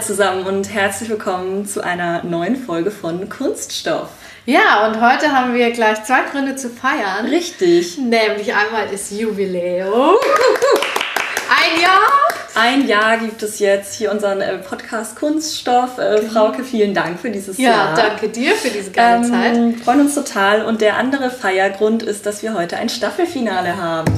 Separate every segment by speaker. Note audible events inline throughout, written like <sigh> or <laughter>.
Speaker 1: Hallo zusammen und herzlich willkommen zu einer neuen Folge von Kunststoff.
Speaker 2: Ja, und heute haben wir gleich zwei Gründe zu feiern.
Speaker 1: Richtig.
Speaker 2: Nämlich einmal das Jubiläum. Ein Jahr.
Speaker 1: Ein Jahr gibt es jetzt hier unseren äh, Podcast Kunststoff. Äh, Frauke, vielen Dank für dieses
Speaker 2: Ja,
Speaker 1: Jahr.
Speaker 2: danke dir für diese geile Zeit.
Speaker 1: Ähm, freuen uns total. Und der andere Feiergrund ist, dass wir heute ein Staffelfinale haben.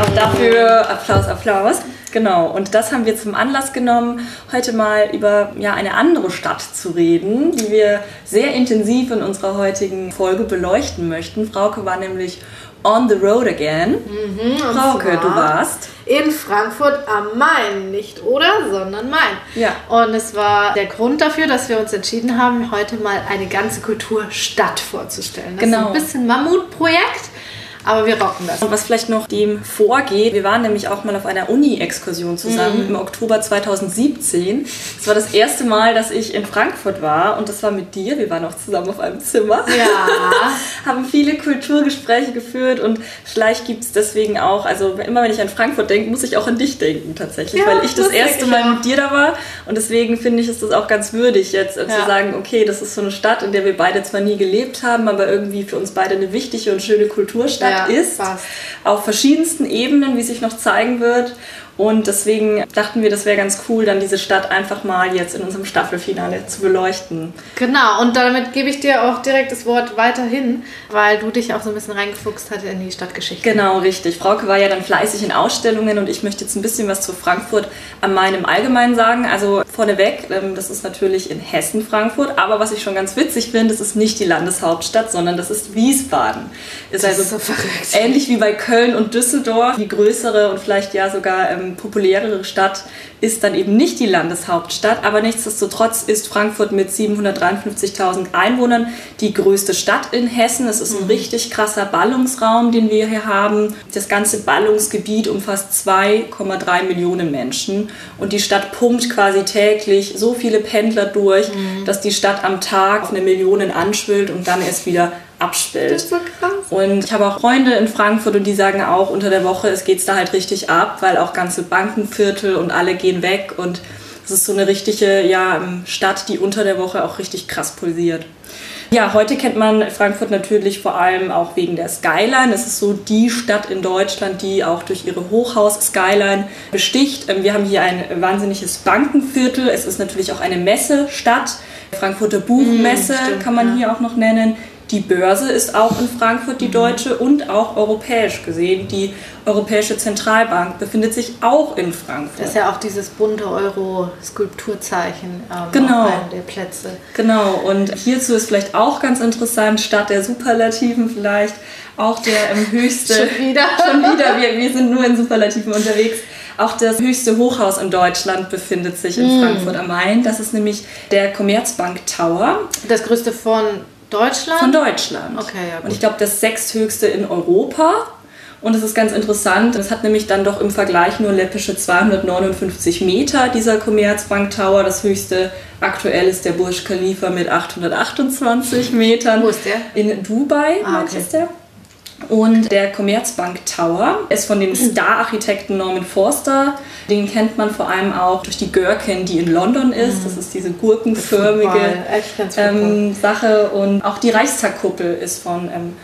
Speaker 1: Auch dafür Applaus, Applaus. Genau, und das haben wir zum Anlass genommen, heute mal über ja, eine andere Stadt zu reden, die wir sehr intensiv in unserer heutigen Folge beleuchten möchten. Frauke war nämlich on the road again.
Speaker 2: Mhm,
Speaker 1: Frauke, du warst.
Speaker 2: In Frankfurt am Main. Nicht oder, sondern Main.
Speaker 1: Ja.
Speaker 2: Und es war der Grund dafür, dass wir uns entschieden haben, heute mal eine ganze Kulturstadt vorzustellen. Das
Speaker 1: Genau.
Speaker 2: ist ein bisschen Mammutprojekt, aber wir rocken das.
Speaker 1: Und was vielleicht noch dem vorgeht, wir waren nämlich auch mal auf einer Uni-Exkursion zusammen
Speaker 2: Mhm.
Speaker 1: im Oktober 2017. Das war das erste Mal, dass ich in Frankfurt war und das war mit dir. Wir waren auch zusammen auf einem Zimmer.
Speaker 2: Ja. <laughs>
Speaker 1: haben viele Kulturgespräche geführt und vielleicht gibt es deswegen auch, also immer wenn ich an Frankfurt denke, muss ich auch an dich denken tatsächlich,
Speaker 2: Ja,
Speaker 1: weil ich das
Speaker 2: das
Speaker 1: erste Mal
Speaker 2: auch.
Speaker 1: mit dir da war und deswegen finde ich, ist das auch ganz würdig jetzt äh,
Speaker 2: Ja.
Speaker 1: zu sagen, okay, das ist so eine Stadt, in der wir beide zwar nie gelebt haben, aber irgendwie für uns beide eine wichtige und schöne Kulturstadt
Speaker 2: Ja,
Speaker 1: ist,
Speaker 2: passt.
Speaker 1: auf verschiedensten Ebenen, wie sich noch zeigen wird. Und deswegen dachten wir, das wäre ganz cool, dann diese Stadt einfach mal jetzt in unserem Staffelfinale zu beleuchten.
Speaker 2: Genau, und damit gebe ich dir auch direkt das Wort weiterhin, weil du dich auch so ein bisschen reingefuchst hatte in die Stadtgeschichte.
Speaker 1: Genau, richtig. Frauke war ja dann fleißig in Ausstellungen und ich möchte jetzt ein bisschen was zu Frankfurt am Main im Allgemeinen sagen. Also vorneweg, ähm, das ist natürlich in Hessen Frankfurt, aber was ich schon ganz witzig finde, das ist nicht die Landeshauptstadt, sondern das ist Wiesbaden. Ist
Speaker 2: Das
Speaker 1: also
Speaker 2: ist so verrückt.
Speaker 1: ähnlich wie bei Köln und Düsseldorf. Die größere und vielleicht ja sogar ähm, populärere Stadt ist dann eben nicht die Landeshauptstadt, aber nichtsdestotrotz ist Frankfurt mit 753.000 Einwohnern die größte Stadt in Hessen. Es ist ein richtig krasser Ballungsraum, den wir hier haben. Das ganze Ballungsgebiet umfasst 2,3 Millionen Menschen und die Stadt pumpt quasi täglich so viele Pendler durch, dass die Stadt am Tag auf eine Million anschwillt und dann erst wieder abschwillt.
Speaker 2: Das ist so krass.
Speaker 1: Und ich habe auch Freunde in Frankfurt und die sagen auch, unter der Woche es geht's da halt richtig ab, weil auch ganze Bankenviertel und alle gehen weg und es ist so eine richtige ja, ähm, Stadt, die unter der Woche auch richtig krass pulsiert. Ja, heute kennt man Frankfurt natürlich vor allem auch wegen der Skyline. Es ist so die Stadt in Deutschland, die auch durch ihre Hochhaus-Skyline besticht. Ähm, Wir haben hier ein wahnsinniges Bankenviertel. Es ist natürlich auch eine Messestadt. Frankfurter Buchmesse
Speaker 2: stimmt,
Speaker 1: kann man
Speaker 2: ja.
Speaker 1: hier auch noch nennen. Die Börse ist auch in Frankfurt, die deutsche, und auch europäisch gesehen. Die Europäische Zentralbank befindet sich auch in Frankfurt.
Speaker 2: Das ist ja auch dieses bunte Euro-Skulpturzeichen ähm,
Speaker 1: Genau.
Speaker 2: auf einem der Plätze.
Speaker 1: Genau, und hierzu ist vielleicht auch ganz interessant, statt der Superlativen vielleicht auch der ähm, höchste.
Speaker 2: Schon wieder? <laughs>
Speaker 1: Schon wieder, wir, wir sind nur in Superlativen unterwegs. Auch das höchste Hochhaus in Deutschland befindet sich in Frankfurt am Main. Das ist nämlich der Commerzbank Tower
Speaker 2: Das größte von Deutschland?
Speaker 1: von Deutschland.
Speaker 2: Okay, ja, gut.
Speaker 1: Und ich glaube, das sechsthöchste in Europa. Und es ist ganz interessant, es hat nämlich dann doch im Vergleich nur läppische 259 Meter, dieser Commerzbank Tower. Das höchste aktuell ist der Burj Khalifa mit 828 Metern.
Speaker 2: Wo ist der?
Speaker 1: In Dubai,
Speaker 2: Ah, okay.
Speaker 1: ist der. Und der Commerzbank Tower ist von dem Star-Architekten Norman Forster. Den kennt man vor allem auch durch die Gherkin, die in London ist. Das ist diese gurkenförmige ähm, Sache. Und auch die Reichstagkuppel ist von ähm,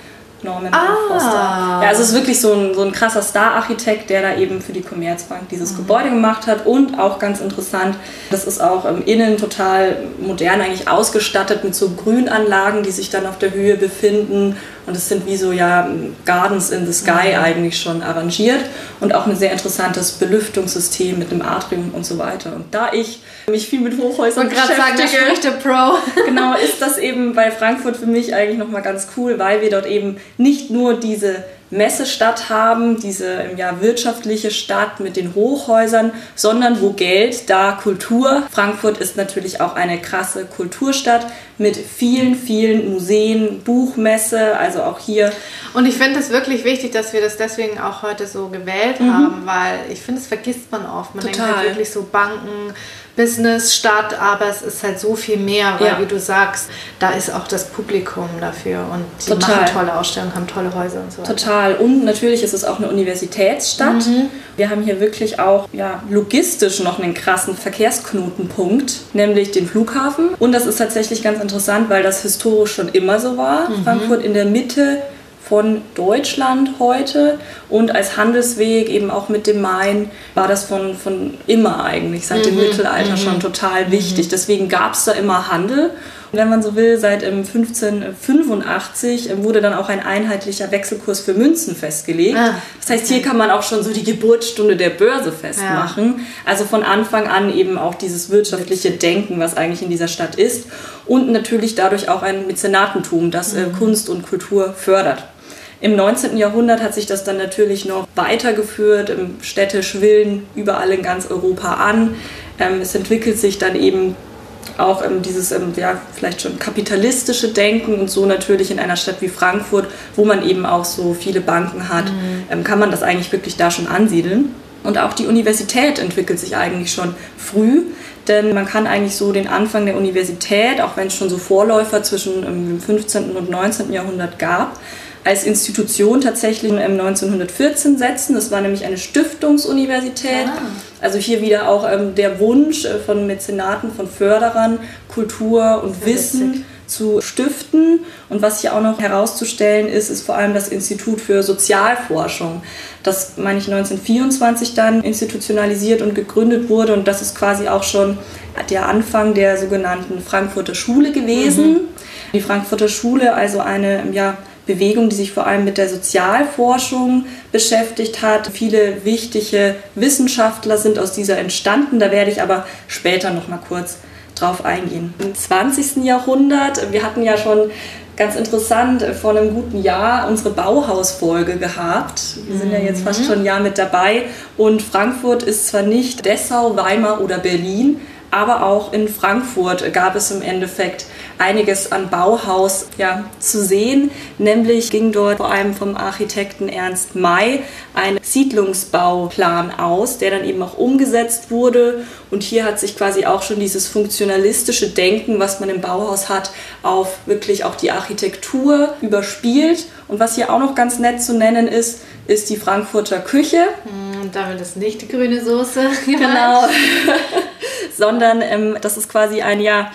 Speaker 1: Norman
Speaker 2: Ah.
Speaker 1: Forster. Ja, also es ist wirklich so ein, so ein krasser Star-Architekt, der da eben für die Commerzbank dieses
Speaker 2: Mhm.
Speaker 1: Gebäude gemacht hat. Und auch ganz interessant, das ist auch ähm, innen total modern eigentlich ausgestattet mit so Grünanlagen, die sich dann auf der Höhe befinden. Und es sind wie so ja Gardens in the Sky
Speaker 2: Mhm.
Speaker 1: eigentlich schon arrangiert. Und auch ein sehr interessantes Belüftungssystem mit einem Atrium und so weiter. Und da ich mich viel mit Hochhäusern
Speaker 2: sagen,
Speaker 1: beschäftige,
Speaker 2: der Pro. <laughs>
Speaker 1: genau, ist das eben bei Frankfurt für mich eigentlich nochmal ganz cool, weil wir dort eben nicht nur diese Messestadt haben, diese ja, wirtschaftliche Stadt mit den Hochhäusern, sondern wo Geld, da Kultur. Frankfurt ist natürlich auch eine krasse Kulturstadt mit vielen, vielen Museen, Buchmesse, also auch hier.
Speaker 2: Und ich finde es wirklich wichtig, dass wir das deswegen auch heute so gewählt mhm. haben, weil ich finde, es vergisst man oft. Man Total. denkt halt wirklich so Banken, Business statt, aber es ist halt so viel mehr, weil ja. wie du sagst, da ist auch das Publikum dafür und die Total. machen tolle Ausstellungen, haben tolle Häuser und so.
Speaker 1: Total. Und natürlich ist es auch eine Universitätsstadt. Mhm. Wir haben hier wirklich auch ja, logistisch noch einen krassen Verkehrsknotenpunkt, nämlich den Flughafen. Und das ist tatsächlich ganz interessant, weil das historisch schon immer so war. Mhm. Frankfurt in der Mitte von Deutschland heute und als Handelsweg eben auch mit dem Main war das von, von immer eigentlich, seit mhm. dem Mittelalter mhm. schon total wichtig. Mhm. Deswegen gab es da immer Handel. Und wenn man so will, seit 1585 wurde dann auch ein einheitlicher Wechselkurs für Münzen festgelegt. Ah, das heißt, hier kann man auch schon so die Geburtsstunde der Börse festmachen. Ja. Also von Anfang an eben auch dieses wirtschaftliche Denken, was eigentlich in dieser Stadt ist. Und natürlich dadurch auch ein Mäzenatentum, das äh, mhm. Kunst und Kultur fördert. Im 19. Jahrhundert hat sich das dann natürlich noch weitergeführt. Städte schwillen überall in ganz Europa an. Ähm, es entwickelt sich dann eben auch ähm, dieses ähm, ja, vielleicht schon kapitalistische Denken und so natürlich in einer Stadt wie Frankfurt, wo man eben auch so viele Banken hat, mhm. kann man das eigentlich wirklich da schon ansiedeln. Und auch die Universität entwickelt sich eigentlich schon früh, denn man kann eigentlich so den Anfang der Universität, auch wenn es schon so Vorläufer zwischen dem 15. und 19. Jahrhundert gab, als Institution tatsächlich 1914 setzen. Das war nämlich eine Stiftungsuniversität. Ah. Also hier wieder auch ähm, der Wunsch äh, von Mäzenaten, von Förderern, Kultur und Wissen witzig. zu stiften. Und was hier auch noch herauszustellen ist, ist vor allem das Institut für Sozialforschung. Das, meine ich, 1924 dann institutionalisiert und gegründet wurde. Und das ist quasi auch schon der Anfang der sogenannten Frankfurter Schule gewesen. Mhm. Die Frankfurter Schule, also eine, ja, Bewegung, die sich vor allem mit der Sozialforschung beschäftigt hat. Viele wichtige Wissenschaftler sind aus dieser entstanden. Da werde ich aber später noch mal kurz drauf eingehen. Im 20. Jahrhundert, wir hatten ja schon ganz interessant vor einem guten Jahr unsere Bauhausfolge gehabt. Wir sind ja jetzt fast mhm. schon ein Jahr mit dabei und Frankfurt ist zwar nicht Dessau, Weimar oder Berlin, aber auch in Frankfurt gab es im Endeffekt einiges an Bauhaus ja, zu sehen. Nämlich ging dort vor allem vom Architekten Ernst May ein Siedlungsbauplan aus, der dann eben auch umgesetzt wurde. Und hier hat sich quasi auch schon dieses funktionalistische Denken, was man im Bauhaus hat, auf wirklich auch die Architektur überspielt. Und was hier auch noch ganz nett zu nennen ist, ist die Frankfurter Küche.
Speaker 2: Und hm, damit ist nicht die grüne Soße. <laughs>
Speaker 1: Genau. Sondern ähm, das ist quasi ein ja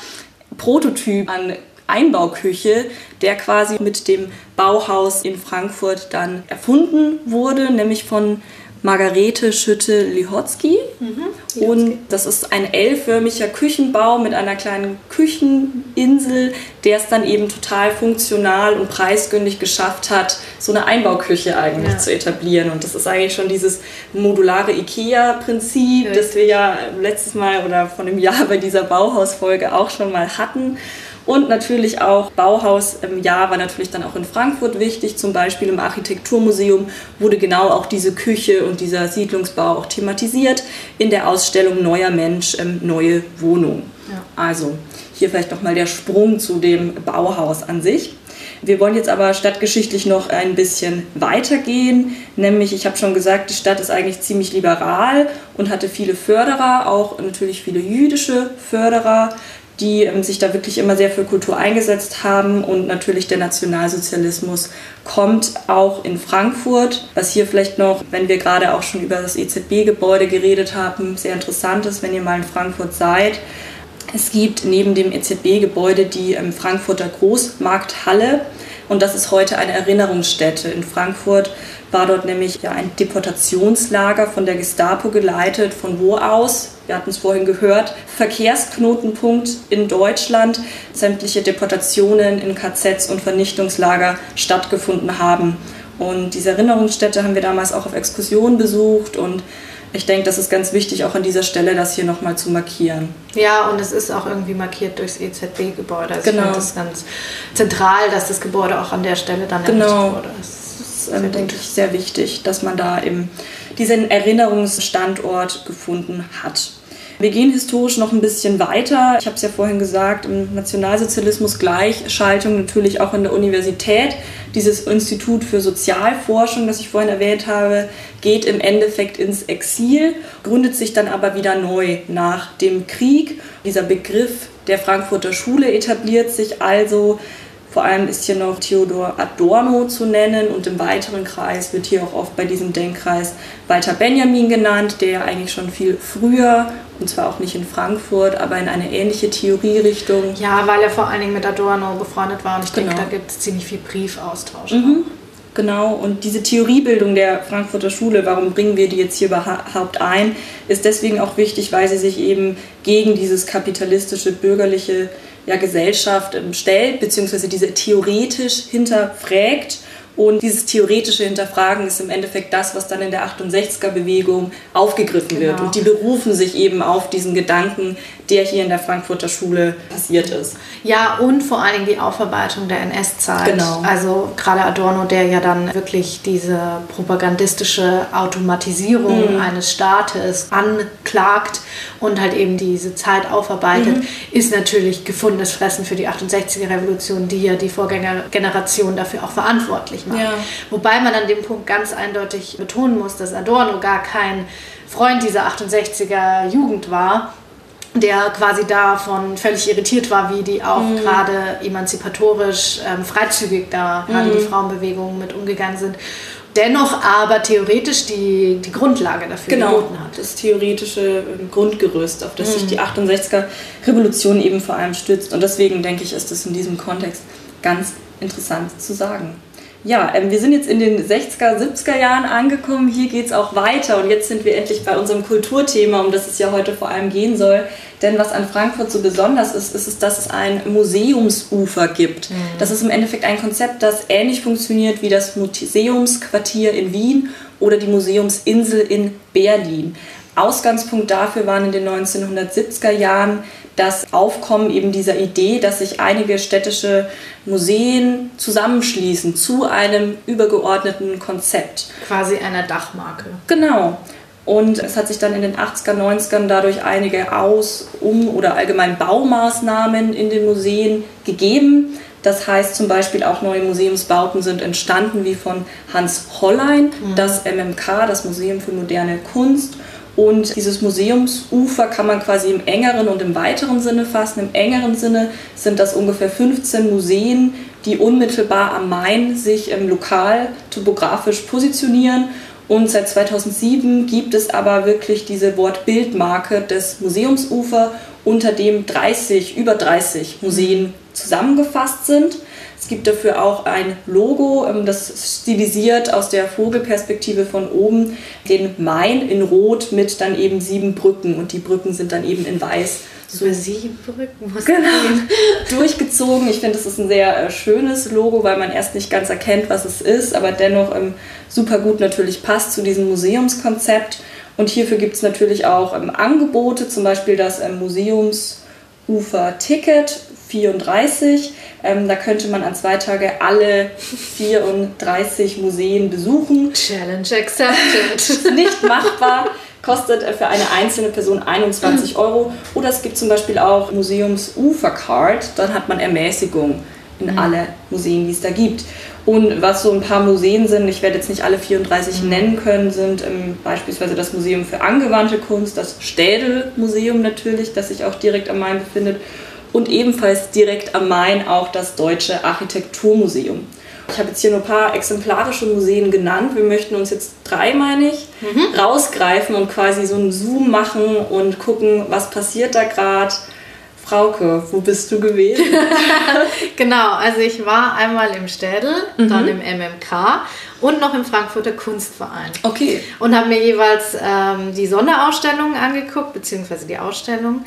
Speaker 1: Prototyp an Einbauküche, der quasi mit dem Bauhaus in Frankfurt dann erfunden wurde, nämlich von Margarete Schütte-Lihotzky. Mhm, und das ist ein L-förmiger Küchenbau mit einer kleinen Kücheninsel, der es dann eben total funktional und preisgünstig geschafft hat, so eine Einbauküche eigentlich ja. zu etablieren. Und das ist eigentlich schon dieses modulare IKEA-Prinzip, ja. das wir ja letztes Mal oder von einem Jahr bei dieser Bauhausfolge auch schon mal hatten. Und natürlich auch Bauhaus im Jahr war natürlich dann auch in Frankfurt wichtig. Zum Beispiel im Architekturmuseum wurde genau auch diese Küche und dieser Siedlungsbau auch thematisiert in der Ausstellung Neuer Mensch, ähm, neue Wohnung. Ja. Also hier vielleicht nochmal der Sprung zu dem Bauhaus an sich. Wir wollen jetzt aber stadtgeschichtlich noch ein bisschen weitergehen, nämlich ich habe schon gesagt, die Stadt ist eigentlich ziemlich liberal und hatte viele Förderer, auch natürlich viele jüdische Förderer die ähm, sich da wirklich immer sehr für Kultur eingesetzt haben. Und natürlich der Nationalsozialismus kommt auch in Frankfurt. Was hier vielleicht noch, wenn wir gerade auch schon über das EZB-Gebäude geredet haben, sehr interessant ist, wenn ihr mal in Frankfurt seid. Es gibt neben dem EZB-Gebäude die ähm, Frankfurter Großmarkthalle. Und das ist heute eine Erinnerungsstätte. In Frankfurt war dort nämlich ja, ein Deportationslager von der Gestapo geleitet. Von wo aus? Wir hatten es vorhin gehört. Verkehrsknotenpunkt in Deutschland. Sämtliche Deportationen in KZs und Vernichtungslager stattgefunden haben. Und diese Erinnerungsstätte haben wir damals auch auf Exkursionen besucht und ich denke, das ist ganz wichtig, auch an dieser Stelle das hier nochmal zu markieren.
Speaker 2: Ja, und es ist auch irgendwie markiert durchs EZB-Gebäude. Also genau. Ich das ganz zentral, dass das Gebäude auch an der Stelle dann
Speaker 1: genau. wurde. Das ist, ähm, denke ich, sehr wichtig, dass man da eben diesen Erinnerungsstandort gefunden hat. Wir gehen historisch noch ein bisschen weiter. Ich habe es ja vorhin gesagt, im Nationalsozialismus Gleichschaltung natürlich auch in der Universität. Dieses Institut für Sozialforschung, das ich vorhin erwähnt habe, geht im Endeffekt ins Exil, gründet sich dann aber wieder neu nach dem Krieg. Dieser Begriff der Frankfurter Schule etabliert sich also vor allem ist hier noch Theodor Adorno zu nennen und im weiteren Kreis wird hier auch oft bei diesem Denkkreis Walter Benjamin genannt, der eigentlich schon viel früher, und zwar auch nicht in Frankfurt, aber in eine ähnliche Theorierichtung.
Speaker 2: Ja, weil er vor allen Dingen mit Adorno befreundet war und ich genau. denke, da gibt es ziemlich viel Briefaustausch.
Speaker 1: Mhm. Genau, und diese Theoriebildung der Frankfurter Schule, warum bringen wir die jetzt hier überhaupt ein, ist deswegen auch wichtig, weil sie sich eben gegen dieses kapitalistische, bürgerliche ja, Gesellschaft stellt, beziehungsweise diese theoretisch hinterfragt und dieses theoretische Hinterfragen ist im Endeffekt das, was dann in der 68er-Bewegung aufgegriffen wird. Genau. Und die berufen sich eben auf diesen Gedanken, der hier in der Frankfurter Schule passiert ist.
Speaker 2: Ja, und vor allen Dingen die Aufarbeitung der NS-Zeit.
Speaker 1: Genau.
Speaker 2: Also gerade Adorno, der ja dann wirklich diese propagandistische Automatisierung mhm. eines Staates anklagt und halt eben diese Zeit aufarbeitet, mhm. ist natürlich gefundenes Fressen für die 68er-Revolution, die ja die Vorgängergeneration dafür auch verantwortlich macht. Ja. Wobei man an dem Punkt ganz eindeutig betonen muss, dass Adorno gar kein Freund dieser 68er Jugend war, der quasi davon völlig irritiert war, wie die auch mhm. gerade emanzipatorisch ähm, freizügig da gerade mhm. die Frauenbewegung mit umgegangen sind. Dennoch aber theoretisch die, die Grundlage dafür
Speaker 1: genau, geboten hat. Das theoretische ähm, Grundgerüst, auf das mhm. sich die 68er Revolution eben vor allem stützt. Und deswegen denke ich, ist das in diesem Kontext ganz interessant zu sagen. Ja, ähm, wir sind jetzt in den 60er, 70er Jahren angekommen. Hier geht es auch weiter und jetzt sind wir endlich bei unserem Kulturthema, um das es ja heute vor allem gehen soll. Denn was an Frankfurt so besonders ist, ist es, dass es ein Museumsufer gibt. Mhm. Das ist im Endeffekt ein Konzept, das ähnlich funktioniert wie das Museumsquartier in Wien oder die Museumsinsel in Berlin. Ausgangspunkt dafür waren in den 1970er Jahren das Aufkommen eben dieser Idee, dass sich einige städtische Museen zusammenschließen zu einem übergeordneten Konzept.
Speaker 2: Quasi einer Dachmarke.
Speaker 1: Genau. Und es hat sich dann in den 80er, 90ern dadurch einige Aus-, Um- oder allgemein Baumaßnahmen in den Museen gegeben. Das heißt zum Beispiel auch neue Museumsbauten sind entstanden, wie von Hans Hollein, mhm. das MMK, das Museum für moderne Kunst und dieses Museumsufer kann man quasi im engeren und im weiteren Sinne fassen. Im engeren Sinne sind das ungefähr 15 Museen, die unmittelbar am Main sich ähm, lokal topografisch positionieren. Und seit 2007 gibt es aber wirklich diese Wortbildmarke des Museumsufer, unter dem 30, über 30 Museen zusammengefasst sind. Es gibt dafür auch ein Logo, ähm, das stilisiert aus der Vogelperspektive von oben den Main in Rot mit dann eben sieben Brücken und die Brücken sind dann eben in Weiß.
Speaker 2: So Über sieben Brücken muss
Speaker 1: genau, <laughs> durchgezogen. Ich finde, das ist ein sehr äh, schönes Logo, weil man erst nicht ganz erkennt, was es ist, aber dennoch ähm, super gut natürlich passt zu diesem Museumskonzept. Und hierfür gibt es natürlich auch ähm, Angebote, zum Beispiel das ähm, Museumsufer-Ticket 34. Ähm, da könnte man an zwei Tage alle 34 Museen besuchen.
Speaker 2: Challenge accepted.
Speaker 1: Nicht machbar. Kostet für eine einzelne Person 21 Euro. Oder es gibt zum Beispiel auch Museums-Ufer-Card. Dann hat man Ermäßigung in mhm. alle Museen, die es da gibt. Und was so ein paar Museen sind, ich werde jetzt nicht alle 34 mhm. nennen können, sind ähm, beispielsweise das Museum für angewandte Kunst, das Städel-Museum natürlich, das sich auch direkt am Main befindet und ebenfalls direkt am Main auch das Deutsche Architekturmuseum. Ich habe jetzt hier nur ein paar exemplarische Museen genannt. Wir möchten uns jetzt drei, meine ich, mhm. rausgreifen und quasi so einen Zoom machen und gucken, was passiert da gerade. Frauke, wo bist du gewesen? <laughs>
Speaker 2: genau, also ich war einmal im Städel, mhm. dann im MMK und noch im Frankfurter Kunstverein.
Speaker 1: Okay.
Speaker 2: Und habe mir jeweils ähm, die Sonderausstellungen angeguckt, beziehungsweise die Ausstellung.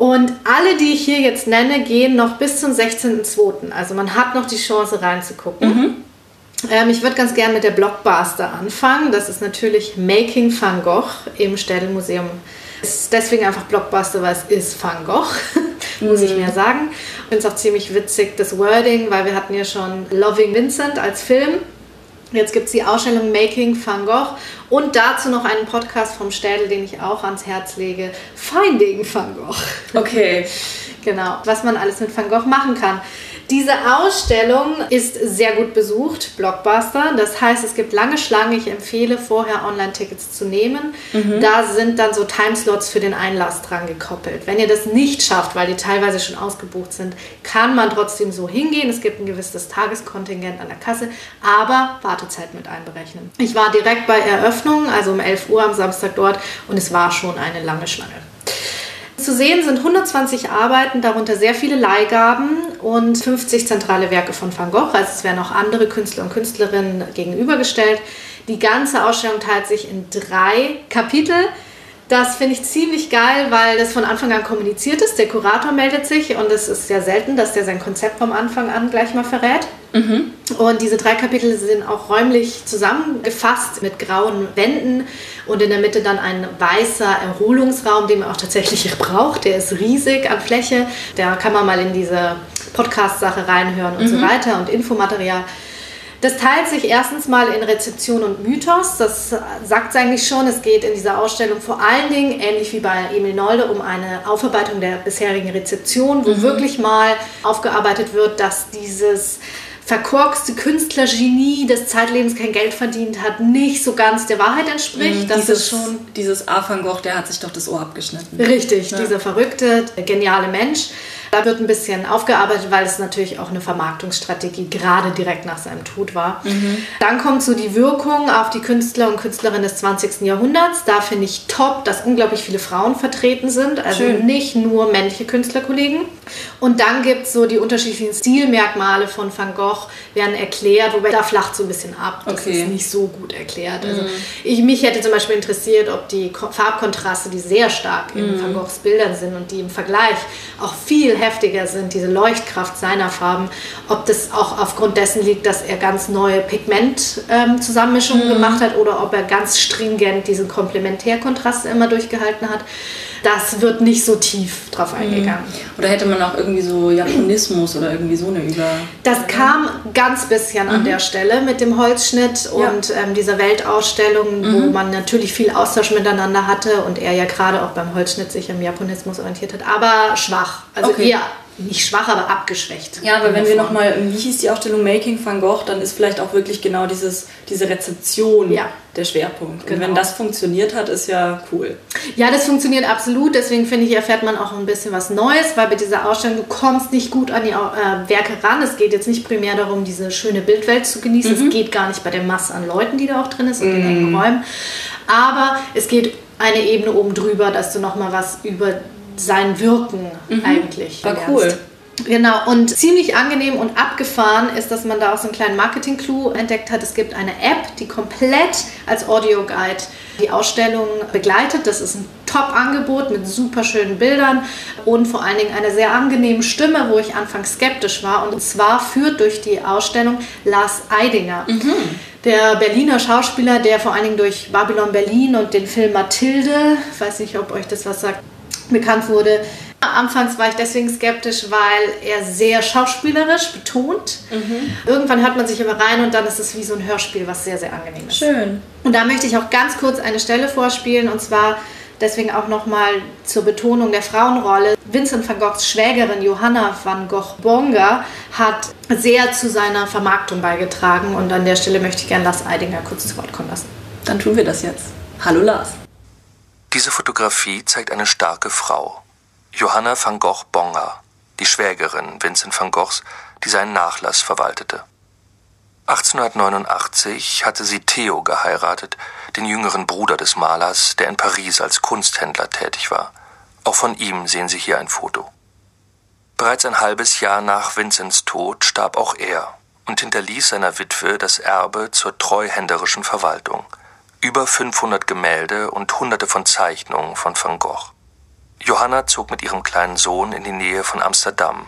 Speaker 2: Und alle, die ich hier jetzt nenne, gehen noch bis zum 16.02. Also man hat noch die Chance reinzugucken. Mhm. Ähm, ich würde ganz gerne mit der Blockbuster anfangen. Das ist natürlich Making Van Gogh im Städelmuseum. Ist deswegen einfach Blockbuster, weil es ist Van Gogh, <laughs> muss ich mhm. mir sagen. Ich finde es auch ziemlich witzig, das Wording, weil wir hatten ja schon Loving Vincent als Film Jetzt gibt es die Ausstellung Making Van Gogh und dazu noch einen Podcast vom Städel, den ich auch ans Herz lege, Finding Van Gogh.
Speaker 1: Okay. <laughs>
Speaker 2: genau, was man alles mit Van Gogh machen kann. Diese Ausstellung ist sehr gut besucht, Blockbuster. Das heißt, es gibt lange Schlangen. Ich empfehle vorher Online-Tickets zu nehmen. Mhm. Da sind dann so Timeslots für den Einlass dran gekoppelt. Wenn ihr das nicht schafft, weil die teilweise schon ausgebucht sind, kann man trotzdem so hingehen. Es gibt ein gewisses Tageskontingent an der Kasse, aber Wartezeit mit einberechnen. Ich war direkt bei Eröffnung, also um 11 Uhr am Samstag dort und es war schon eine lange Schlange. Zu sehen sind 120 Arbeiten, darunter sehr viele Leihgaben und 50 zentrale Werke von Van Gogh. Also es werden auch andere Künstler und Künstlerinnen gegenübergestellt. Die ganze Ausstellung teilt sich in drei Kapitel. Das finde ich ziemlich geil, weil das von Anfang an kommuniziert ist. Der Kurator meldet sich und es ist sehr selten, dass der sein Konzept vom Anfang an gleich mal verrät. Mhm. Und diese drei Kapitel sind auch räumlich zusammengefasst mit grauen Wänden und in der Mitte dann ein weißer Erholungsraum, den man auch tatsächlich <laughs> braucht. Der ist riesig an Fläche. Da kann man mal in diese Podcast-Sache reinhören und mhm. so weiter und Infomaterial. Das teilt sich erstens mal in Rezeption und Mythos. Das sagt es eigentlich schon. Es geht in dieser Ausstellung vor allen Dingen, ähnlich wie bei Emil Nolde, um eine Aufarbeitung der bisherigen Rezeption, wo mhm. wirklich mal aufgearbeitet wird, dass dieses verkorkste Künstlergenie des Zeitlebens kein Geld verdient hat, nicht so ganz der Wahrheit entspricht.
Speaker 1: Mhm, das dieses, ist schon dieses A. van Gogh, der hat sich doch das Ohr abgeschnitten.
Speaker 2: Richtig, ja. dieser verrückte, geniale Mensch. Da wird ein bisschen aufgearbeitet, weil es natürlich auch eine Vermarktungsstrategie gerade direkt nach seinem Tod war. Mhm. Dann kommt so die Wirkung auf die Künstler und Künstlerinnen des 20. Jahrhunderts. Da finde ich top, dass unglaublich viele Frauen vertreten sind, also Schön. nicht nur männliche Künstlerkollegen. Und dann gibt es so die unterschiedlichen Stilmerkmale von Van Gogh, werden erklärt, wobei da flacht so ein bisschen ab. Das okay. ist nicht so gut erklärt. Also mhm. ich, mich hätte zum Beispiel interessiert, ob die Farbkontraste, die sehr stark in mhm. Van Goghs Bildern sind und die im Vergleich auch viel heftiger sind, diese Leuchtkraft seiner Farben, ob das auch aufgrund dessen liegt, dass er ganz neue Pigmentzusammenmischungen ähm, mhm. gemacht hat oder ob er ganz stringent diesen Komplementärkontrast immer durchgehalten hat das wird nicht so tief drauf mhm. eingegangen.
Speaker 1: Oder hätte man auch irgendwie so Japonismus oder irgendwie so eine Über...
Speaker 2: Das kam ganz bisschen mhm. an der Stelle mit dem Holzschnitt und ja. ähm, dieser Weltausstellung, mhm. wo man natürlich viel Austausch miteinander hatte und er ja gerade auch beim Holzschnitt sich am Japonismus orientiert hat, aber schwach. Also okay. eher nicht schwach, aber abgeschwächt.
Speaker 1: Ja, aber wenn wir nochmal, wie hieß die Ausstellung Making Van Gogh, dann ist vielleicht auch wirklich genau dieses, diese Rezeption ja. der Schwerpunkt. Genau. Und wenn genau. das funktioniert hat, ist ja cool.
Speaker 2: Ja, das funktioniert absolut. Deswegen finde ich, erfährt man auch ein bisschen was Neues, weil bei dieser Ausstellung, du kommst nicht gut an die äh, Werke ran. Es geht jetzt nicht primär darum, diese schöne Bildwelt zu genießen. Mhm. Es geht gar nicht bei der Masse an Leuten, die da auch drin ist und mhm. den engen Räumen. Aber es geht eine Ebene oben drüber, dass du nochmal was über sein Wirken mhm. eigentlich.
Speaker 1: War cool.
Speaker 2: Genau, und ziemlich angenehm und abgefahren ist, dass man da auch so einen kleinen Marketing-Clou entdeckt hat. Es gibt eine App, die komplett als Audioguide die Ausstellung begleitet. Das ist ein Top-Angebot mit super schönen Bildern und vor allen Dingen einer sehr angenehmen Stimme, wo ich anfangs skeptisch war. Und zwar führt durch die Ausstellung Lars Eidinger. Mhm. Der Berliner Schauspieler, der vor allen Dingen durch Babylon Berlin und den Film Mathilde, ich weiß nicht, ob euch das was sagt, bekannt wurde. Anfangs war ich deswegen skeptisch, weil er sehr schauspielerisch betont. Mhm. Irgendwann hört man sich aber rein und dann ist es wie so ein Hörspiel, was sehr, sehr angenehm ist.
Speaker 1: Schön.
Speaker 2: Und da möchte ich auch ganz kurz eine Stelle vorspielen und zwar deswegen auch nochmal zur Betonung der Frauenrolle. Vincent van Goghs Schwägerin Johanna van Gogh Bonga hat sehr zu seiner Vermarktung beigetragen und an der Stelle möchte ich gerne Lars Eidinger kurz zu Wort kommen lassen.
Speaker 1: Dann tun wir das jetzt. Hallo Lars.
Speaker 3: Diese Fotografie zeigt eine starke Frau. Johanna van Gogh Bonga, die Schwägerin Vincent van Goghs, die seinen Nachlass verwaltete. 1889 hatte sie Theo geheiratet, den jüngeren Bruder des Malers, der in Paris als Kunsthändler tätig war. Auch von ihm sehen Sie hier ein Foto. Bereits ein halbes Jahr nach Vincents Tod starb auch er und hinterließ seiner Witwe das Erbe zur treuhänderischen Verwaltung – über 500 Gemälde und hunderte von Zeichnungen von Van Gogh. Johanna zog mit ihrem kleinen Sohn in die Nähe von Amsterdam,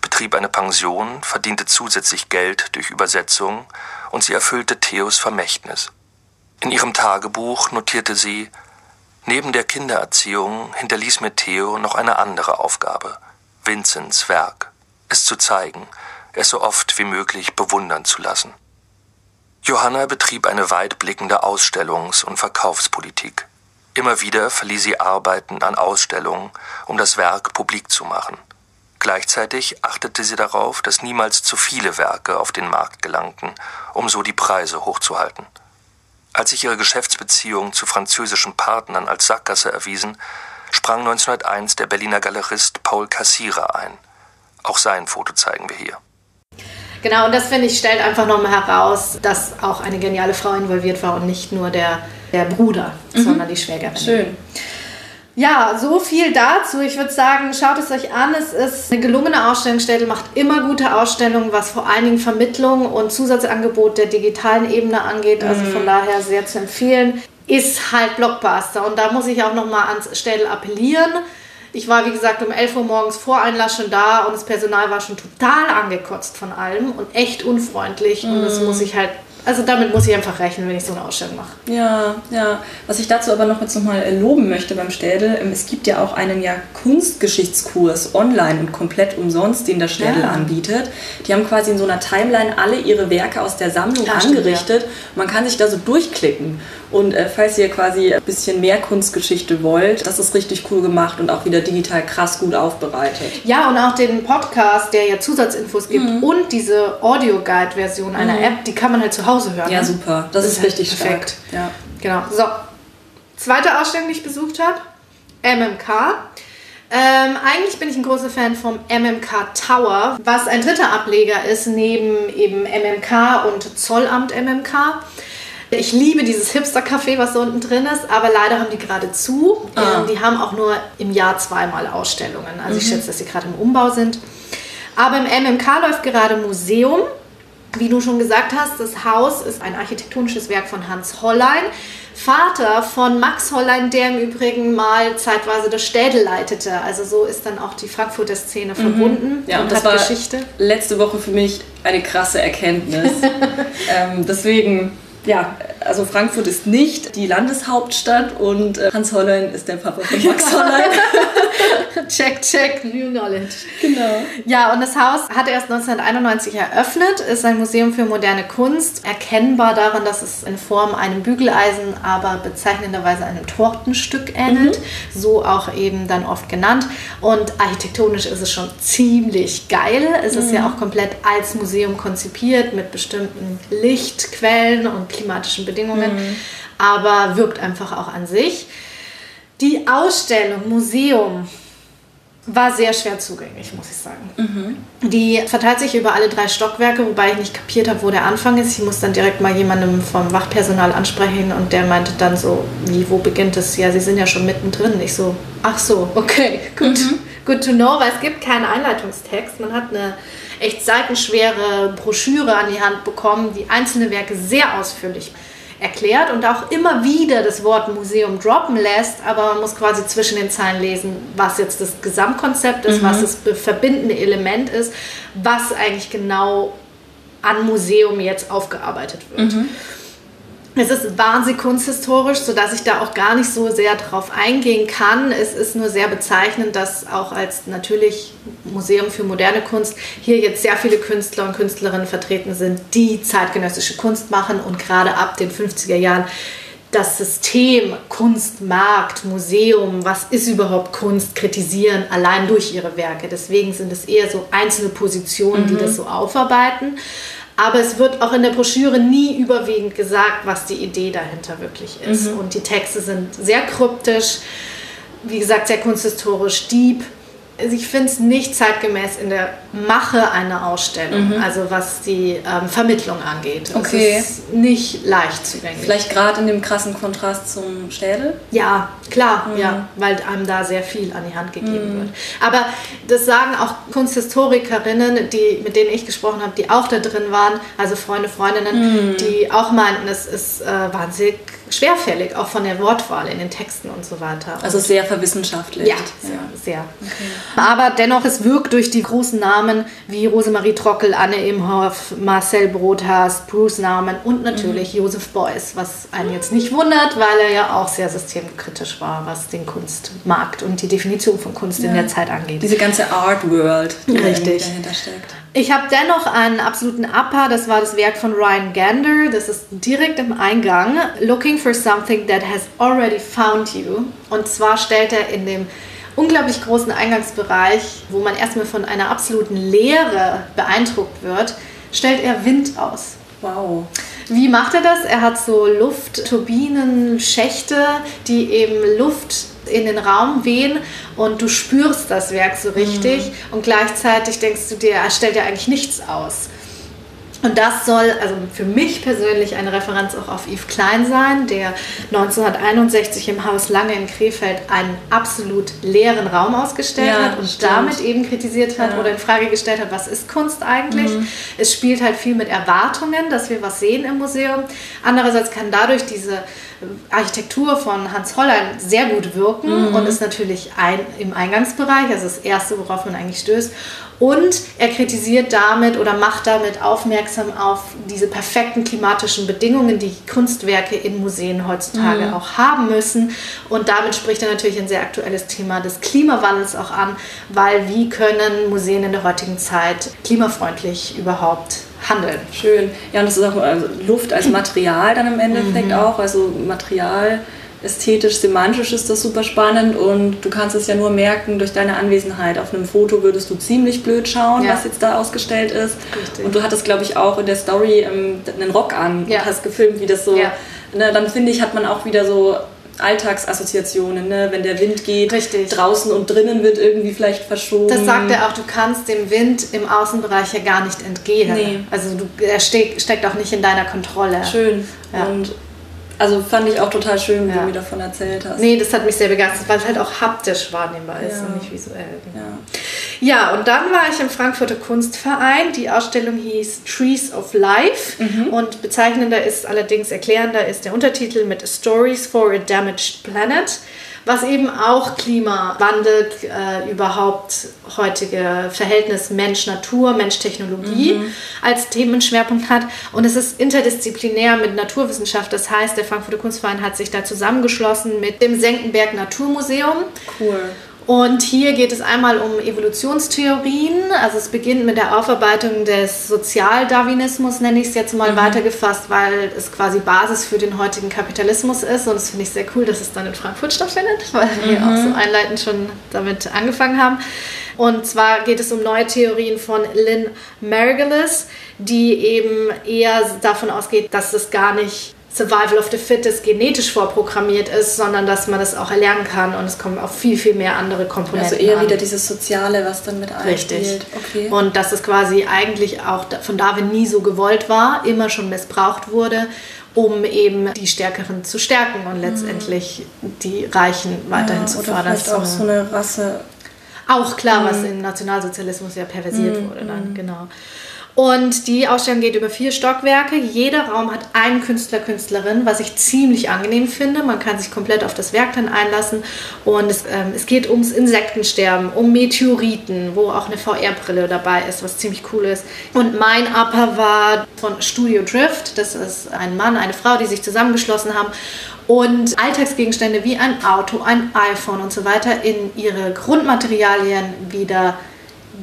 Speaker 3: betrieb eine Pension, verdiente zusätzlich Geld durch Übersetzung und sie erfüllte Theos Vermächtnis. In ihrem Tagebuch notierte sie, neben der Kindererziehung hinterließ mir Theo noch eine andere Aufgabe, Vincents Werk, es zu zeigen, es so oft wie möglich bewundern zu lassen. Johanna betrieb eine weitblickende Ausstellungs- und Verkaufspolitik. Immer wieder verlieh sie Arbeiten an Ausstellungen, um das Werk publik zu machen. Gleichzeitig achtete sie darauf, dass niemals zu viele Werke auf den Markt gelangten, um so die Preise hochzuhalten. Als sich ihre Geschäftsbeziehungen zu französischen Partnern als Sackgasse erwiesen, sprang 1901 der Berliner Galerist Paul Cassira ein. Auch sein Foto zeigen wir hier.
Speaker 2: Genau, und das finde ich stellt einfach nochmal heraus, dass auch eine geniale Frau involviert war und nicht nur der, der Bruder, mhm. sondern die Schwägerin.
Speaker 1: Schön.
Speaker 2: Ja, so viel dazu. Ich würde sagen, schaut es euch an. Es ist eine gelungene Ausstellungsstelle, macht immer gute Ausstellungen, was vor allen Dingen Vermittlung und Zusatzangebot der digitalen Ebene angeht. Also von mhm. daher sehr zu empfehlen. Ist halt Blockbuster. Und da muss ich auch nochmal ans Städel appellieren ich war, wie gesagt, um 11 Uhr morgens vor Einlass schon da und das Personal war schon total angekotzt von allem und echt unfreundlich. Mm. Und das muss ich halt also damit muss ich einfach rechnen, wenn ich so eine Ausstellung mache.
Speaker 1: Ja, ja. Was ich dazu aber noch jetzt nochmal loben möchte beim Städel, ähm, es gibt ja auch einen ja Kunstgeschichtskurs online und komplett umsonst, den der Städel ja. anbietet. Die haben quasi in so einer Timeline alle ihre Werke aus der Sammlung ja, angerichtet. Stimmt. Man kann sich da so durchklicken. Und äh, falls ihr quasi ein bisschen mehr Kunstgeschichte wollt, das ist richtig cool gemacht und auch wieder digital krass gut aufbereitet.
Speaker 2: Ja, und auch den Podcast, der ja Zusatzinfos gibt mhm. und diese Audio-Guide-Version einer mhm. App, die kann man halt zu Hause hören.
Speaker 1: Ja, ne? super. Das, das ist, ist halt richtig perfekt. Stark.
Speaker 2: Ja. Genau. So. Zweite Ausstellung, die ich besucht habe, MMK. Ähm, eigentlich bin ich ein großer Fan vom MMK Tower, was ein dritter Ableger ist neben eben MMK und Zollamt MMK. Ich liebe dieses Hipster-Café, was da unten drin ist, aber leider haben die gerade zu. Ah. Ähm, die haben auch nur im Jahr zweimal Ausstellungen. Also mhm. ich schätze, dass sie gerade im Umbau sind. Aber im MMK läuft gerade Museum. Wie du schon gesagt hast, das Haus ist ein architektonisches Werk von Hans Hollein, Vater von Max Hollein, der im Übrigen mal zeitweise das Städel leitete. Also so ist dann auch die Frankfurter Szene mhm. verbunden
Speaker 1: ja, und, und das war Geschichte. Letzte Woche für mich eine krasse Erkenntnis. <laughs> ähm, deswegen ja, also Frankfurt ist nicht die Landeshauptstadt und äh, Hans Hollein ist der Papa von Max Hollein. <laughs>
Speaker 2: check, check, new knowledge.
Speaker 1: Genau.
Speaker 2: Ja, und das Haus hat erst 1991 eröffnet, ist ein Museum für moderne Kunst, erkennbar daran, dass es in Form einem Bügeleisen, aber bezeichnenderweise einem Tortenstück ähnelt, mhm. so auch eben dann oft genannt. Und architektonisch ist es schon ziemlich geil. Es mhm. ist ja mhm. auch komplett als Museum konzipiert mit bestimmten Lichtquellen und klimatischen Bedingungen, mhm. aber wirkt einfach auch an sich. Die Ausstellung Museum war sehr schwer zugänglich, muss ich sagen. Mhm. Die verteilt sich über alle drei Stockwerke, wobei ich nicht kapiert habe, wo der Anfang ist. Ich muss dann direkt mal jemandem vom Wachpersonal ansprechen und der meinte dann so, wie, wo beginnt es? Ja, Sie sind ja schon mittendrin. Ich so, ach so, okay, <laughs> gut, mhm. good to know, weil es gibt keinen Einleitungstext. Man hat eine echt seitenschwere Broschüre an die Hand bekommen, die einzelne Werke sehr ausführlich erklärt und auch immer wieder das Wort Museum droppen lässt, aber man muss quasi zwischen den Zeilen lesen, was jetzt das Gesamtkonzept ist, mhm. was das verbindende Element ist, was eigentlich genau an Museum jetzt aufgearbeitet wird. Mhm. Es ist wahnsinnig kunsthistorisch, sodass ich da auch gar nicht so sehr drauf eingehen kann. Es ist nur sehr bezeichnend, dass auch als natürlich Museum für moderne Kunst hier jetzt sehr viele Künstler und Künstlerinnen vertreten sind, die zeitgenössische Kunst machen und gerade ab den 50er Jahren das System Kunstmarkt, Museum, was ist überhaupt Kunst, kritisieren, allein durch ihre Werke. Deswegen sind es eher so einzelne Positionen, mhm. die das so aufarbeiten. Aber es wird auch in der Broschüre nie überwiegend gesagt, was die Idee dahinter wirklich ist. Mhm. Und die Texte sind sehr kryptisch, wie gesagt, sehr kunsthistorisch, deep ich finde es nicht zeitgemäß in der Mache einer Ausstellung, mhm. also was die ähm, Vermittlung angeht.
Speaker 1: Okay.
Speaker 2: Es ist nicht leicht zugänglich.
Speaker 1: Vielleicht gerade in dem krassen Kontrast zum Städel?
Speaker 2: Ja, klar, mhm. ja, weil einem da sehr viel an die Hand gegeben mhm. wird. Aber das sagen auch Kunsthistorikerinnen, die, mit denen ich gesprochen habe, die auch da drin waren, also Freunde, Freundinnen, mhm. die auch meinten, es ist äh, wahnsinnig schwerfällig, auch von der Wortwahl in den Texten und so weiter.
Speaker 1: Also sehr verwissenschaftlicht.
Speaker 2: Ja, sehr. sehr. Okay. Aber dennoch, es wirkt durch die großen Namen wie Rosemarie Trockel, Anne Imhoff, Marcel Brothas, Bruce Naumann und natürlich mhm. Josef Beuys, was einen jetzt nicht wundert, weil er ja auch sehr systemkritisch war, was den Kunstmarkt und die Definition von Kunst ja. in der Zeit angeht.
Speaker 1: Diese ganze Art World,
Speaker 2: die Richtig.
Speaker 1: dahinter steckt.
Speaker 2: Ich habe dennoch einen absoluten Upper, das war das Werk von Ryan Gander, das ist direkt im Eingang. Looking for something that has already found you. Und zwar stellt er in dem unglaublich großen Eingangsbereich, wo man erstmal von einer absoluten Leere beeindruckt wird, stellt er Wind aus.
Speaker 1: Wow.
Speaker 2: Wie macht er das? Er hat so Luftturbinen, Schächte, die eben Luft in den Raum wehen und du spürst das Werk so richtig mhm. und gleichzeitig denkst du dir, er stellt ja eigentlich nichts aus. Und das soll also für mich persönlich eine Referenz auch auf Yves Klein sein, der 1961 im Haus Lange in Krefeld einen absolut leeren Raum ausgestellt ja, hat und stimmt. damit eben kritisiert hat ja. oder in Frage gestellt hat, was ist Kunst eigentlich? Mhm. Es spielt halt viel mit Erwartungen, dass wir was sehen im Museum. Andererseits kann dadurch diese Architektur von Hans Hollein sehr gut wirken mhm. und ist natürlich ein, im Eingangsbereich, also das Erste, worauf man eigentlich stößt. Und er kritisiert damit oder macht damit aufmerksam auf diese perfekten klimatischen Bedingungen, die Kunstwerke in Museen heutzutage mhm. auch haben müssen. Und damit spricht er natürlich ein sehr aktuelles Thema des Klimawandels auch an, weil wie können Museen in der heutigen Zeit klimafreundlich überhaupt handeln?
Speaker 1: Schön. Ja, und das ist auch also Luft als Material dann im Endeffekt mhm. auch, also Material ästhetisch, semantisch ist das super spannend und du kannst es ja nur merken durch deine Anwesenheit. Auf einem Foto würdest du ziemlich blöd schauen, ja. was jetzt da ausgestellt ist. Richtig. Und du hattest, glaube ich, auch in der Story ähm, einen Rock an ja. und hast gefilmt, wie das so. Ja. Ne, dann finde ich, hat man auch wieder so Alltagsassoziationen, ne? wenn der Wind geht, Richtig. draußen und drinnen wird irgendwie vielleicht verschoben.
Speaker 2: Das sagt er auch, du kannst dem Wind im Außenbereich ja gar nicht entgehen. Nee. Also du, er steck, steckt auch nicht in deiner Kontrolle.
Speaker 1: Schön. Ja. Und also fand ich auch total schön, wie ja. du mir davon erzählt hast.
Speaker 2: Nee, das hat mich sehr begeistert, weil es halt auch haptisch wahrnehmbar ist ja. und nicht visuell. Genau. Ja. Ja, und dann war ich im Frankfurter Kunstverein. Die Ausstellung hieß Trees of Life mhm. und bezeichnender ist allerdings, erklärender ist der Untertitel mit Stories for a Damaged Planet was eben auch Klimawandel, äh, überhaupt heutige Verhältnis Mensch-Natur, Mensch-Technologie mhm. als Themenschwerpunkt hat. Und es ist interdisziplinär mit Naturwissenschaft. Das heißt, der Frankfurter Kunstverein hat sich da zusammengeschlossen mit dem Senckenberg Naturmuseum.
Speaker 1: Cool.
Speaker 2: Und hier geht es einmal um Evolutionstheorien. Also es beginnt mit der Aufarbeitung des Sozialdarwinismus, nenne ich es jetzt mal mhm. weitergefasst, weil es quasi Basis für den heutigen Kapitalismus ist. Und das finde ich sehr cool, dass es dann in Frankfurt stattfindet, <laughs> weil mhm. wir auch so einleitend schon damit angefangen haben. Und zwar geht es um neue Theorien von Lynn Margulis, die eben eher davon ausgeht, dass es gar nicht Survival of the Fittest genetisch vorprogrammiert ist, sondern dass man es auch erlernen kann und es kommen auch viel, viel mehr andere Komponenten
Speaker 1: Also eher an. wieder dieses Soziale, was dann mit
Speaker 2: einspielt. Richtig. Okay. Und dass es quasi eigentlich auch von Darwin nie so gewollt war, immer schon missbraucht wurde, um eben die Stärkeren zu stärken und letztendlich mhm. die Reichen weiterhin ja, zu
Speaker 1: oder fördern. Vielleicht auch so eine Rasse.
Speaker 2: Auch klar, mhm. was im Nationalsozialismus ja perversiert mhm. wurde dann, genau. Und die Ausstellung geht über vier Stockwerke. Jeder Raum hat einen Künstler, Künstlerin, was ich ziemlich angenehm finde. Man kann sich komplett auf das Werk dann einlassen. Und es, ähm, es geht ums Insektensterben, um Meteoriten, wo auch eine VR-Brille dabei ist, was ziemlich cool ist. Und mein Upper war von Studio Drift. Das ist ein Mann, eine Frau, die sich zusammengeschlossen haben und Alltagsgegenstände wie ein Auto, ein iPhone und so weiter in ihre Grundmaterialien wieder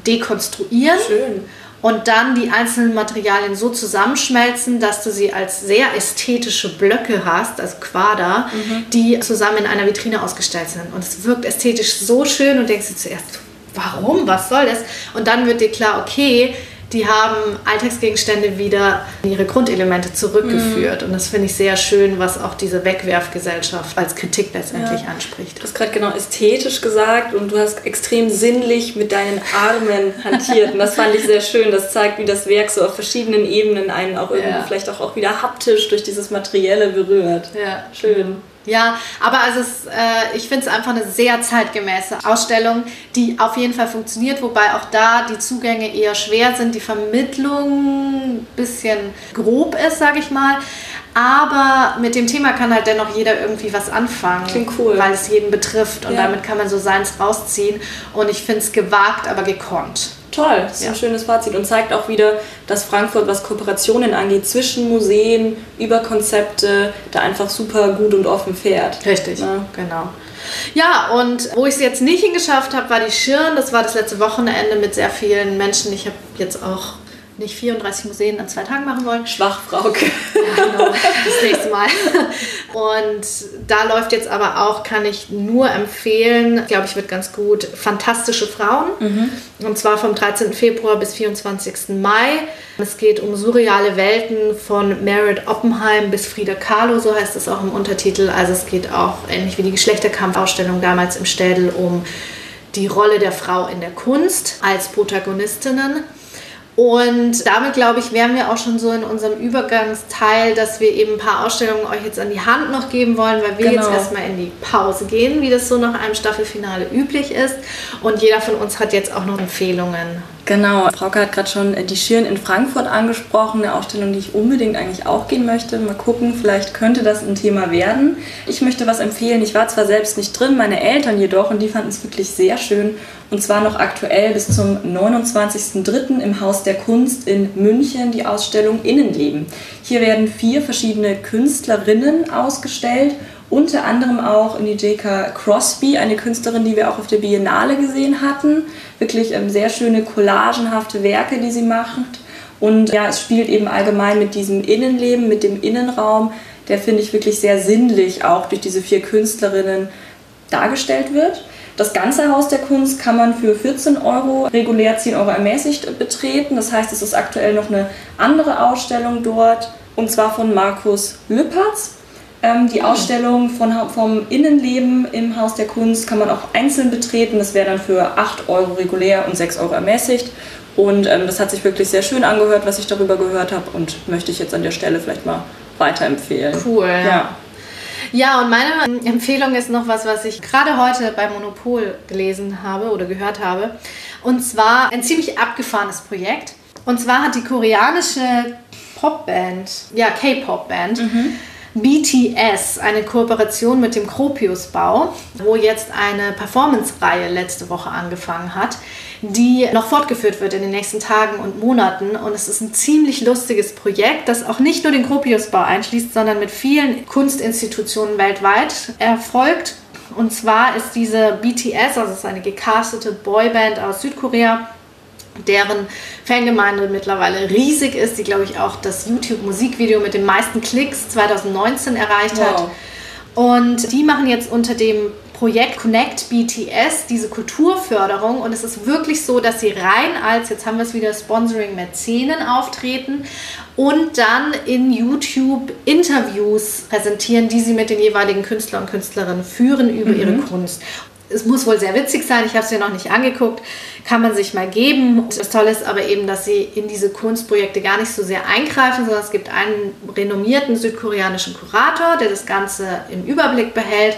Speaker 2: dekonstruieren.
Speaker 1: Schön
Speaker 2: und dann die einzelnen Materialien so zusammenschmelzen, dass du sie als sehr ästhetische Blöcke hast, also Quader, mhm. die zusammen in einer Vitrine ausgestellt sind. Und es wirkt ästhetisch so schön und denkst du zuerst, warum, was soll das? Und dann wird dir klar, okay, die haben Alltagsgegenstände wieder in ihre Grundelemente zurückgeführt. Mm. Und das finde ich sehr schön, was auch diese Wegwerfgesellschaft als Kritik letztendlich ja. anspricht.
Speaker 1: Du hast gerade genau ästhetisch gesagt und du hast extrem sinnlich mit deinen Armen hantiert. und das fand ich sehr schön. Das zeigt, wie das Werk so auf verschiedenen Ebenen einen auch irgendwie ja. vielleicht auch, auch wieder haptisch durch dieses Materielle berührt.
Speaker 2: Ja, schön. Ja, aber also es, äh, ich finde es einfach eine sehr zeitgemäße Ausstellung, die auf jeden Fall funktioniert, wobei auch da die Zugänge eher schwer sind, die Vermittlung ein bisschen grob ist, sage ich mal. Aber mit dem Thema kann halt dennoch jeder irgendwie was anfangen.
Speaker 1: Klingt cool.
Speaker 2: Weil es jeden betrifft und ja. damit kann man so seins rausziehen. Und ich finde es gewagt, aber gekonnt.
Speaker 1: Toll, das ist ja. ein schönes Fazit und zeigt auch wieder, dass Frankfurt, was Kooperationen angeht, zwischen Museen, über Konzepte, da einfach super gut und offen fährt.
Speaker 2: Richtig, ja. genau. Ja, und wo ich es jetzt nicht hingeschafft habe, war die Schirn. Das war das letzte Wochenende mit sehr vielen Menschen. Ich habe jetzt auch nicht 34 Museen an zwei Tagen machen wollen.
Speaker 1: Schwach, Frauke.
Speaker 2: Ja, genau. Das nächste Mal. Und da läuft jetzt aber auch, kann ich nur empfehlen, glaube ich, wird ganz gut, Fantastische Frauen. Mhm. Und zwar vom 13. Februar bis 24. Mai. Es geht um surreale Welten von Merritt Oppenheim bis Frida Kahlo, so heißt es auch im Untertitel. Also es geht auch ähnlich wie die Geschlechterkampfausstellung damals im Städel um die Rolle der Frau in der Kunst als Protagonistinnen. Und damit, glaube ich, wären wir auch schon so in unserem Übergangsteil, dass wir eben ein paar Ausstellungen euch jetzt an die Hand noch geben wollen, weil wir genau. jetzt erstmal in die Pause gehen, wie das so nach einem Staffelfinale üblich ist. Und jeder von uns hat jetzt auch noch Empfehlungen
Speaker 1: Genau, Frauke hat gerade schon die Schirn in Frankfurt angesprochen, eine Ausstellung, die ich unbedingt eigentlich auch gehen möchte. Mal gucken, vielleicht könnte das ein Thema werden. Ich möchte was empfehlen. Ich war zwar selbst nicht drin, meine Eltern jedoch, und die fanden es wirklich sehr schön. Und zwar noch aktuell bis zum 29.03. im Haus der Kunst in München die Ausstellung Innenleben. Hier werden vier verschiedene Künstlerinnen ausgestellt unter anderem auch J.K. Crosby, eine Künstlerin, die wir auch auf der Biennale gesehen hatten. Wirklich ähm, sehr schöne collagenhafte Werke, die sie macht. Und ja, es spielt eben allgemein mit diesem Innenleben, mit dem Innenraum, der finde ich wirklich sehr sinnlich auch durch diese vier Künstlerinnen dargestellt wird. Das ganze Haus der Kunst kann man für 14 Euro, regulär 10 Euro ermäßigt betreten. Das heißt, es ist aktuell noch eine andere Ausstellung dort, und zwar von Markus Lüppertz. Ähm, die Ausstellung von, vom Innenleben im Haus der Kunst kann man auch einzeln betreten. Das wäre dann für 8 Euro regulär und 6 Euro ermäßigt. Und ähm, das hat sich wirklich sehr schön angehört, was ich darüber gehört habe und möchte ich jetzt an der Stelle vielleicht mal weiterempfehlen.
Speaker 2: Cool. Ja. Ja, und meine Empfehlung ist noch was, was ich gerade heute bei Monopol gelesen habe oder gehört habe. Und zwar ein ziemlich abgefahrenes Projekt. Und zwar hat die koreanische Popband, ja, K-Pop-Band, mhm BTS, eine Kooperation mit dem Kropiusbau, wo jetzt eine Performance-Reihe letzte Woche angefangen hat, die noch fortgeführt wird in den nächsten Tagen und Monaten. Und es ist ein ziemlich lustiges Projekt, das auch nicht nur den Kropiusbau einschließt, sondern mit vielen Kunstinstitutionen weltweit erfolgt. Und zwar ist diese BTS, also es ist eine gecastete Boyband aus Südkorea, deren Fangemeinde mittlerweile riesig ist, die, glaube ich, auch das YouTube-Musikvideo mit den meisten Klicks 2019 erreicht wow. hat. Und die machen jetzt unter dem Projekt Connect BTS diese Kulturförderung und es ist wirklich so, dass sie rein als, jetzt haben wir es wieder, Sponsoring Mäzenen auftreten und dann in YouTube Interviews präsentieren, die sie mit den jeweiligen Künstlern und Künstlerinnen führen über mhm. ihre Kunst es muss wohl sehr witzig sein. Ich habe es mir noch nicht angeguckt. Kann man sich mal geben. Das Tolle ist aber eben, dass sie in diese Kunstprojekte gar nicht so sehr eingreifen, sondern es gibt einen renommierten südkoreanischen Kurator, der das Ganze im Überblick behält.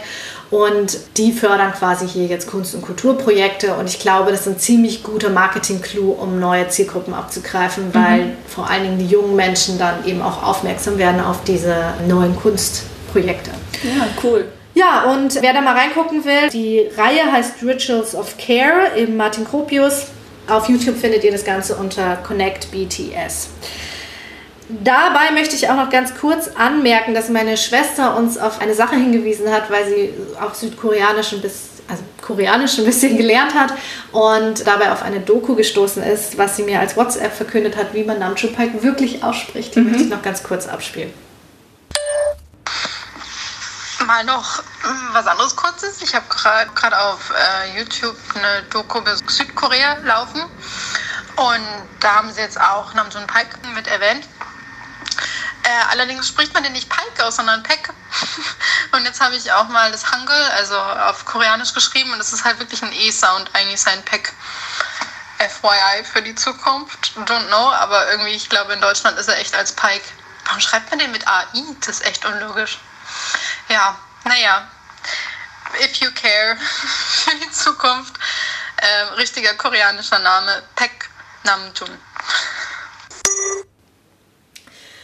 Speaker 2: Und die fördern quasi hier jetzt Kunst- und Kulturprojekte. Und ich glaube, das ist ein ziemlich guter Marketing-Clou, um neue Zielgruppen abzugreifen, mhm. weil mhm. vor allen Dingen die jungen Menschen dann eben auch aufmerksam werden auf diese neuen Kunstprojekte.
Speaker 1: Ja, cool.
Speaker 2: Ja, und wer da mal reingucken will, die Reihe heißt Rituals of Care im Martin Kropius. Auf YouTube findet ihr das Ganze unter Connect BTS. Dabei möchte ich auch noch ganz kurz anmerken, dass meine Schwester uns auf eine Sache hingewiesen hat, weil sie auch südkoreanisch ein bisschen, also koreanisch ein bisschen gelernt hat und dabei auf eine Doku gestoßen ist, was sie mir als WhatsApp verkündet hat, wie man Namjoon Pike wirklich ausspricht. Die mhm. möchte ich noch ganz kurz abspielen
Speaker 4: mal noch hm, was anderes Kurzes. Ich habe gerade auf äh, YouTube eine Doku über Südkorea laufen. Und da haben sie jetzt auch Namjoon Pike mit erwähnt. Äh, allerdings spricht man den nicht Pike aus, sondern Pek. <laughs> und jetzt habe ich auch mal das Hangul, also auf Koreanisch geschrieben. Und das ist halt wirklich ein E-Sound, eigentlich sein Pek. FYI für die Zukunft. Don't know, aber irgendwie, ich glaube, in Deutschland ist er echt als Pike. Warum schreibt man den mit AI? Das ist echt unlogisch. Ja, naja, if you care <laughs> für die Zukunft, äh, richtiger koreanischer Name, Pek Namjoon.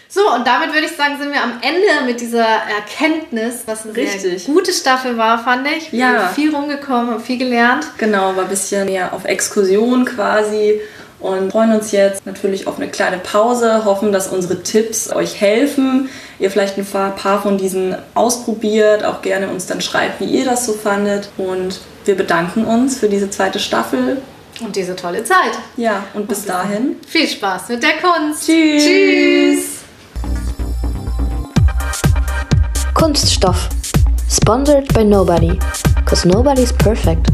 Speaker 2: So, und damit würde ich sagen, sind wir am Ende mit dieser Erkenntnis, was eine Richtig. sehr gute Staffel war, fand ich. Wir ja. viel rumgekommen, haben viel gelernt.
Speaker 1: Genau, war ein bisschen mehr auf Exkursion quasi und freuen uns jetzt natürlich auf eine kleine Pause, hoffen, dass unsere Tipps euch helfen, ihr vielleicht ein paar von diesen ausprobiert, auch gerne uns dann schreibt, wie ihr das so fandet und wir bedanken uns für diese zweite Staffel.
Speaker 2: Und diese tolle Zeit.
Speaker 1: Ja, und bis und dahin.
Speaker 2: Viel Spaß mit der Kunst.
Speaker 1: Tschüss. Tschüss.
Speaker 5: Kunststoff. Sponsored by nobody. Cause nobody's perfect.